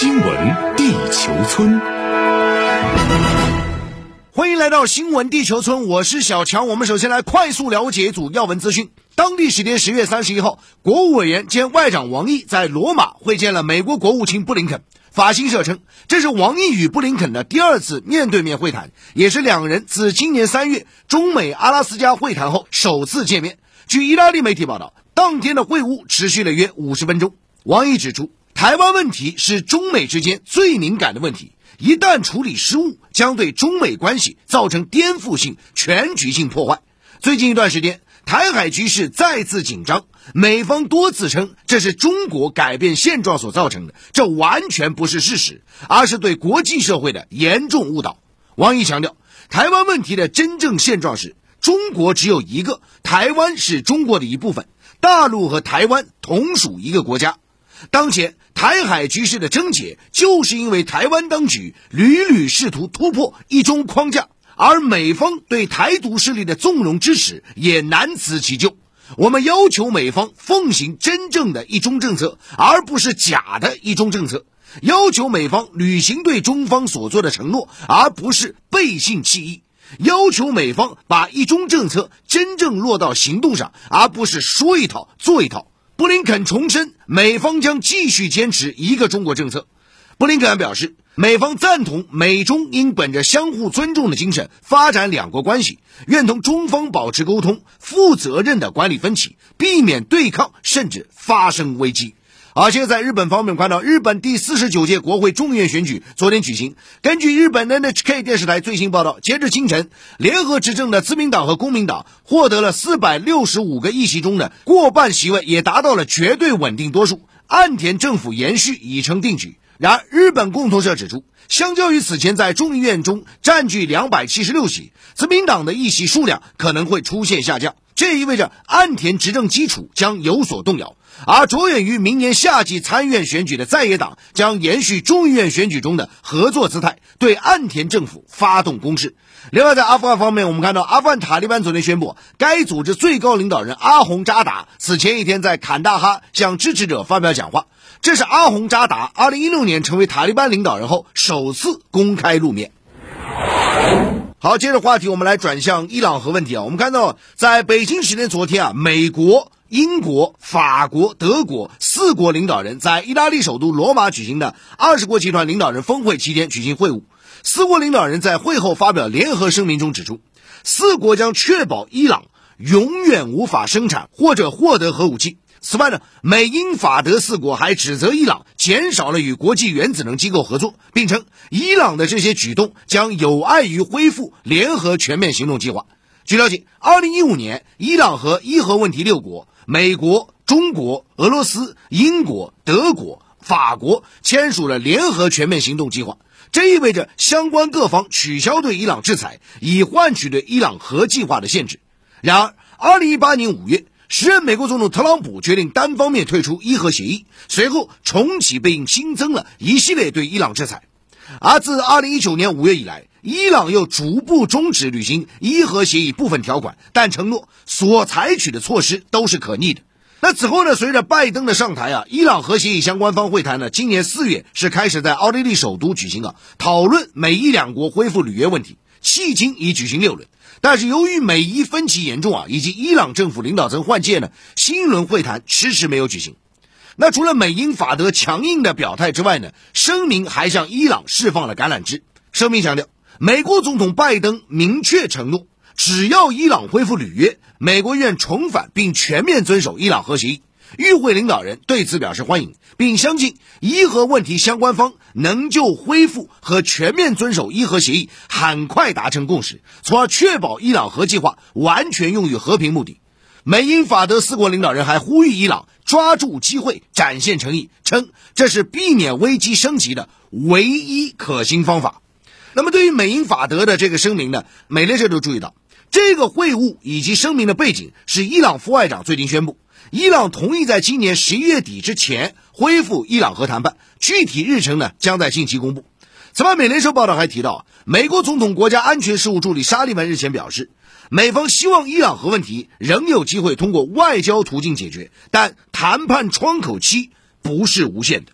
新闻地球村，欢迎来到新闻地球村，我是小强。我们首先来快速了解一组要闻资讯。当地时间十月三十一号，国务委员兼外长王毅在罗马会见了美国国务卿布林肯。法新社称，这是王毅与布林肯的第二次面对面会谈，也是两人自今年三月中美阿拉斯加会谈后首次见面。据意大利媒体报道，当天的会晤持续了约五十分钟。王毅指出，台湾问题是中美之间最敏感的问题，一旦处理失误，将对中美关系造成颠覆性、全局性破坏。最近一段时间，台海局势再次紧张，美方多次称这是中国改变现状所造成的，这完全不是事实，而是对国际社会的严重误导。王毅强调，台湾问题的真正现状是中国只有一个，台湾是中国的一部分，大陆和台湾同属一个国家。当前台海局势的症结，就是因为台湾当局屡屡试图突破一中框架。而美方对台独势力的纵容支持也难辞其咎。我们要求美方奉行真正的一中政策，而不是假的一中政策；要求美方履行对中方所做的承诺，而不是背信弃义；要求美方把一中政策真正落到行动上，而不是说一套做一套。布林肯重申，美方将继续坚持一个中国政策。布林肯表示。美方赞同美中应本着相互尊重的精神发展两国关系，愿同中方保持沟通，负责任的管理分歧，避免对抗甚至发生危机。而且在日本方面，看到日本第四十九届国会众议院选举昨天举行。根据日本 NHK 电视台最新报道，截至清晨，联合执政的自民党和公民党获得了四百六十五个议席中的过半席位，也达到了绝对稳定多数，岸田政府延续已成定局。然而，日本共同社指出，相较于此前在众议院中占据两百七十六席，自民党的议席数量可能会出现下降。这意味着岸田执政基础将有所动摇，而着眼于明年夏季参院选举的在野党将延续众议院选举中的合作姿态，对岸田政府发动攻势。另外，在阿富汗方面，我们看到阿富汗塔利班昨天宣布，该组织最高领导人阿洪扎达此前一天在坎大哈向支持者发表讲话。这是阿洪扎达2016年成为塔利班领导人后首次公开露面。好，接着话题，我们来转向伊朗核问题啊。我们看到，在北京时间昨天啊，美国、英国、法国、德国四国领导人在意大利首都罗马举行的二十国集团领导人峰会期间举行会晤。四国领导人在会后发表联合声明中指出，四国将确保伊朗永远无法生产或者获得核武器。此外呢，美英法德四国还指责伊朗减少了与国际原子能机构合作，并称伊朗的这些举动将有碍于恢复联合全面行动计划。据了解，二零一五年，伊朗和伊核问题六国——美国、中国、俄罗斯、英国、德国、法国签署了联合全面行动计划，这意味着相关各方取消对伊朗制裁，以换取对伊朗核计划的限制。然而，二零一八年五月。时任美国总统特朗普决定单方面退出伊核协议，随后重启并新增了一系列对伊朗制裁。而自2019年5月以来，伊朗又逐步终止履行伊核协议部分条款，但承诺所采取的措施都是可逆的。那此后呢？随着拜登的上台啊，伊朗核协议相关方会谈呢，今年四月是开始在奥地利首都举行啊，讨论美伊两国恢复履约问题，迄今已举行六轮。但是由于美伊分歧严重啊，以及伊朗政府领导层换届呢，新一轮会谈迟迟没有举行。那除了美英法德强硬的表态之外呢，声明还向伊朗释放了橄榄枝。声明强调，美国总统拜登明确承诺，只要伊朗恢复履约，美国愿重返并全面遵守伊朗核协议。与会领导人对此表示欢迎，并相信伊核问题相关方能就恢复和全面遵守伊核协议很快达成共识，从而确保伊朗核计划完全用于和平目的。美英法德四国领导人还呼吁伊朗抓住机会展现诚意，称这是避免危机升级的唯一可行方法。那么，对于美英法德的这个声明呢？美联社都注意到，这个会晤以及声明的背景是伊朗副外长最近宣布。伊朗同意在今年十一月底之前恢复伊朗核谈判，具体日程呢将在近期公布。此外，美联社报道还提到，美国总统国家安全事务助理沙利文日前表示，美方希望伊朗核问题仍有机会通过外交途径解决，但谈判窗口期不是无限的。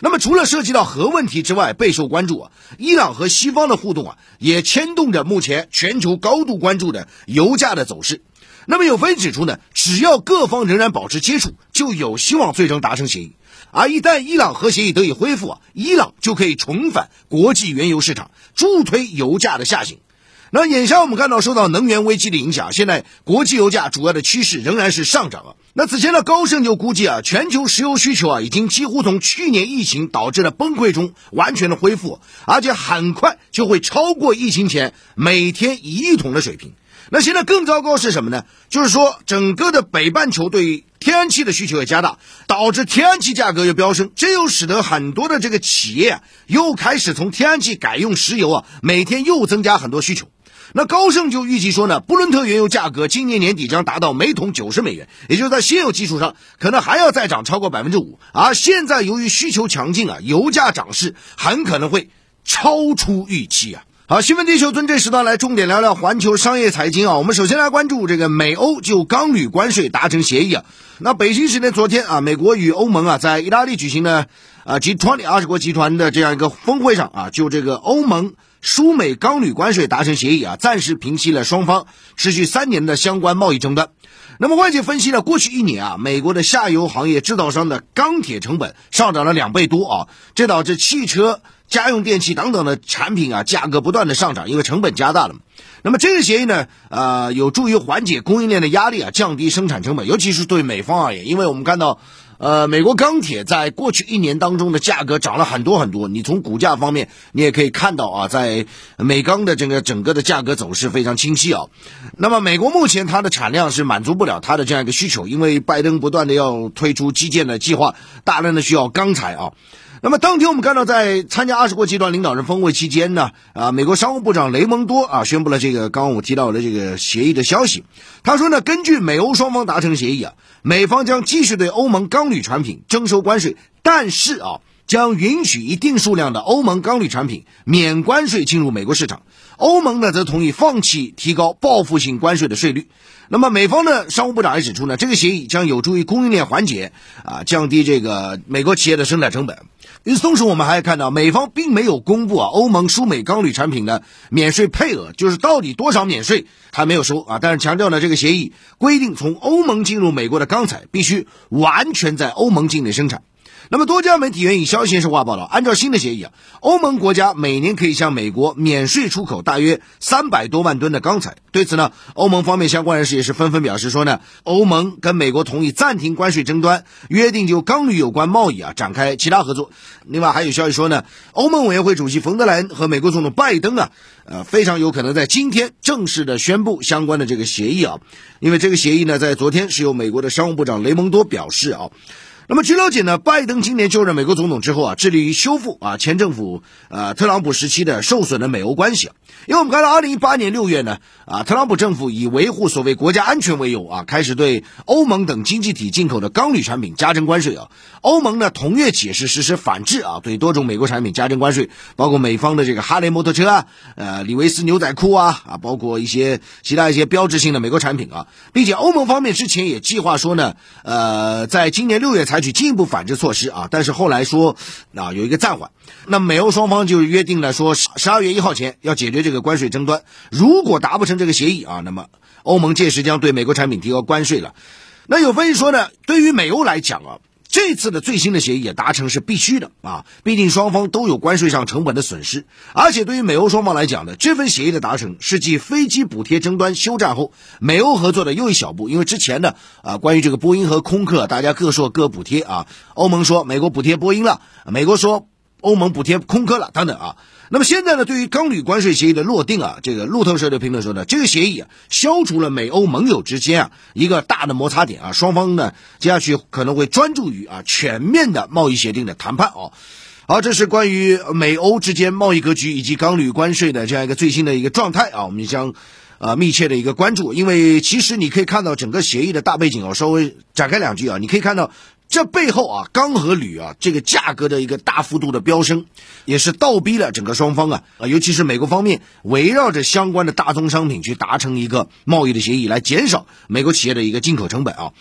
那么除了涉及到核问题之外，备受关注啊，伊朗和西方的互动啊，也牵动着目前全球高度关注的油价的走势。那么有分析指出呢，只要各方仍然保持接触，就有希望最终达成协议。而一旦伊朗核协议得以恢复啊，伊朗就可以重返国际原油市场，助推油价的下行。那眼下我们看到，受到能源危机的影响，现在国际油价主要的趋势仍然是上涨啊。那此前呢，高盛就估计啊，全球石油需求啊，已经几乎从去年疫情导致的崩溃中完全的恢复，而且很快就会超过疫情前每天一亿桶的水平。那现在更糟糕是什么呢？就是说，整个的北半球对于天然气的需求也加大，导致天然气价格又飙升，这又使得很多的这个企业，又开始从天然气改用石油啊，每天又增加很多需求。那高盛就预计说呢，布伦特原油价格今年年底将达到每桶九十美元，也就是在现有基础上，可能还要再涨超过百分之五。而现在由于需求强劲啊，油价涨势很可能会超出预期啊。好，新闻地球村这时段来重点聊聊环球商业财经啊。我们首先来关注这个美欧就钢铝关税达成协议啊。那北京时间昨天啊，美国与欧盟啊在意大利举行的啊 G20 二十国集团的这样一个峰会上啊，就这个欧盟输美钢铝关税达成协议啊，暂时平息了双方持续三年的相关贸易争端。那么外界分析呢过去一年啊，美国的下游行业制造商的钢铁成本上涨了两倍多啊，这导致汽车。家用电器等等的产品啊，价格不断的上涨，因为成本加大了。那么这个协议呢，呃，有助于缓解供应链的压力啊，降低生产成本，尤其是对美方而言，因为我们看到，呃，美国钢铁在过去一年当中的价格涨了很多很多。你从股价方面，你也可以看到啊，在美钢的这个整个的价格走势非常清晰啊。那么美国目前它的产量是满足不了它的这样一个需求，因为拜登不断的要推出基建的计划，大量的需要钢材啊。那么当天我们看到，在参加二十国集团领导人峰会期间呢，啊，美国商务部长雷蒙多啊宣布了这个刚刚我提到的这个协议的消息。他说呢，根据美欧双方达成协议啊，美方将继续对欧盟钢铝产品征收关税，但是啊，将允许一定数量的欧盟钢铝产品免关税进入美国市场。欧盟呢则同意放弃提高报复性关税的税率。那么美方的商务部长也指出呢，这个协议将有助于供应链缓解啊，降低这个美国企业的生产成本。与此同时，我们还看到美方并没有公布啊欧盟输美钢铝产品的免税配额，就是到底多少免税，还没有说啊。但是强调呢，这个协议规定，从欧盟进入美国的钢材必须完全在欧盟境内生产。那么多家媒体援引消息人士话报道，按照新的协议啊，欧盟国家每年可以向美国免税出口大约三百多万吨的钢材。对此呢，欧盟方面相关人士也是纷纷表示说呢，欧盟跟美国同意暂停关税争端，约定就钢铝有关贸易啊展开其他合作。另外还有消息说呢，欧盟委员会主席冯德莱恩和美国总统拜登啊，呃，非常有可能在今天正式的宣布相关的这个协议啊，因为这个协议呢，在昨天是由美国的商务部长雷蒙多表示啊。那么据了解呢，拜登今年就任美国总统之后啊，致力于修复啊前政府呃特朗普时期的受损的美欧关系。因为我们看到，二零一八年六月呢，啊特朗普政府以维护所谓国家安全为由啊，开始对欧盟等经济体进口的钢铝产品加征关税啊。欧盟呢同月起是实施反制啊，对多种美国产品加征关税，包括美方的这个哈雷摩托车啊，呃李维斯牛仔裤啊啊，包括一些其他一些标志性的美国产品啊，并且欧盟方面之前也计划说呢，呃在今年六月才。采取进一步反制措施啊，但是后来说啊有一个暂缓，那美欧双方就约定了说十二月一号前要解决这个关税争端，如果达不成这个协议啊，那么欧盟届时将对美国产品提高关税了。那有分析说呢，对于美欧来讲啊。这次的最新的协议也达成是必须的啊，毕竟双方都有关税上成本的损失，而且对于美欧双方来讲呢，这份协议的达成是继飞机补贴争端休战后美欧合作的又一小步。因为之前呢，啊，关于这个波音和空客，大家各说各补贴啊，欧盟说美国补贴波音了，美国说欧盟补贴空壳了，等等啊。那么现在呢，对于钢铝关税协议的落定啊，这个路透社的评论说呢，这个协议啊，消除了美欧盟友之间啊一个大的摩擦点啊，双方呢接下去可能会专注于啊全面的贸易协定的谈判哦。好，这是关于美欧之间贸易格局以及钢铝关税的这样一个最新的一个状态啊，我们将啊密切的一个关注，因为其实你可以看到整个协议的大背景啊，稍微展开两句啊，你可以看到。这背后啊，钢和铝啊，这个价格的一个大幅度的飙升，也是倒逼了整个双方啊啊，尤其是美国方面，围绕着相关的大宗商品去达成一个贸易的协议，来减少美国企业的一个进口成本啊。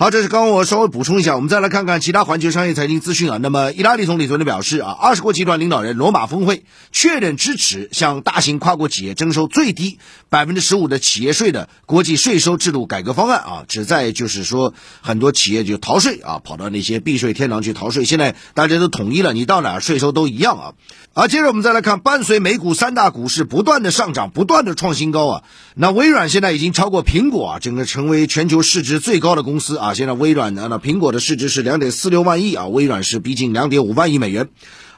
好，这是刚刚我稍微补充一下，我们再来看看其他环球商业财经资讯啊。那么，意大利总理昨天表示啊，二十国集团领导人罗马峰会确认支持向大型跨国企业征收最低百分之十五的企业税的国际税收制度改革方案啊，旨在就是说很多企业就逃税啊，跑到那些避税天堂去逃税。现在大家都统一了，你到哪儿税收都一样啊。啊，接着我们再来看，伴随美股三大股市不断的上涨，不断的创新高啊，那微软现在已经超过苹果啊，整个成为全球市值最高的公司啊。现在微软呢，那苹果的市值是两点四六万亿啊，微软是逼近两点五万亿美元。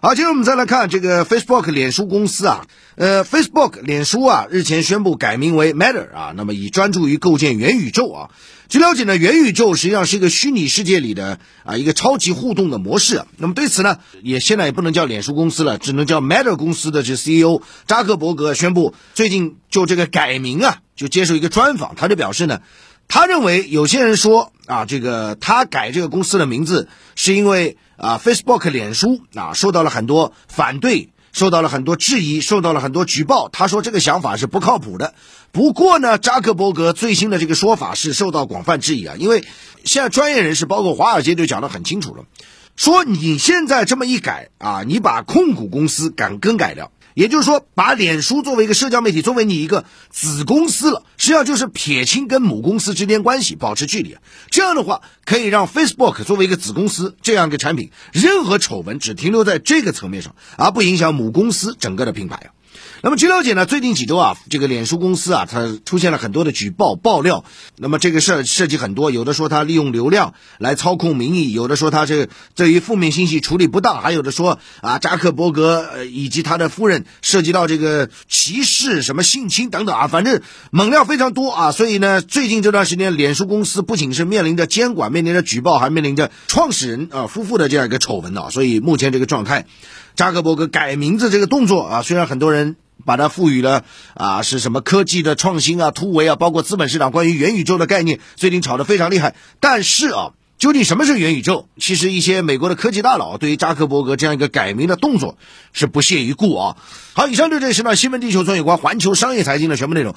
好，接着我们再来看这个 Facebook 脸书公司啊，呃，Facebook 脸书啊日前宣布改名为 Meta 啊，那么以专注于构建元宇宙啊。据了解呢，元宇宙实际上是一个虚拟世界里的啊一个超级互动的模式。那么对此呢，也现在也不能叫脸书公司了，只能叫 Meta 公司的这 CEO 扎克伯格宣布，最近就这个改名啊，就接受一个专访，他就表示呢。他认为有些人说啊，这个他改这个公司的名字是因为啊，Facebook 脸书啊受到了很多反对，受到了很多质疑，受到了很多举报。他说这个想法是不靠谱的。不过呢，扎克伯格最新的这个说法是受到广泛质疑啊，因为现在专业人士包括华尔街就讲得很清楚了，说你现在这么一改啊，你把控股公司敢更改掉。也就是说，把脸书作为一个社交媒体，作为你一个子公司了，实际上就是撇清跟母公司之间关系，保持距离。这样的话，可以让 Facebook 作为一个子公司这样一个产品，任何丑闻只停留在这个层面上，而不影响母公司整个的品牌。那么据了解呢，最近几周啊，这个脸书公司啊，它出现了很多的举报爆料。那么这个涉涉及很多，有的说它利用流量来操控民意，有的说它这对于负面信息处理不当，还有的说啊，扎克伯格呃以及他的夫人涉及到这个歧视、什么性侵等等啊，反正猛料非常多啊。所以呢，最近这段时间，脸书公司不仅是面临着监管、面临着举报，还面临着创始人啊夫妇的这样一个丑闻啊。所以目前这个状态，扎克伯格改名字这个动作啊，虽然很多人。把它赋予了啊，是什么科技的创新啊、突围啊，包括资本市场关于元宇宙的概念，最近炒得非常厉害。但是啊，究竟什么是元宇宙？其实一些美国的科技大佬对于扎克伯格这样一个改名的动作是不屑一顾啊。好，以上就这是呢新闻地球村有关环球商业财经的全部内容。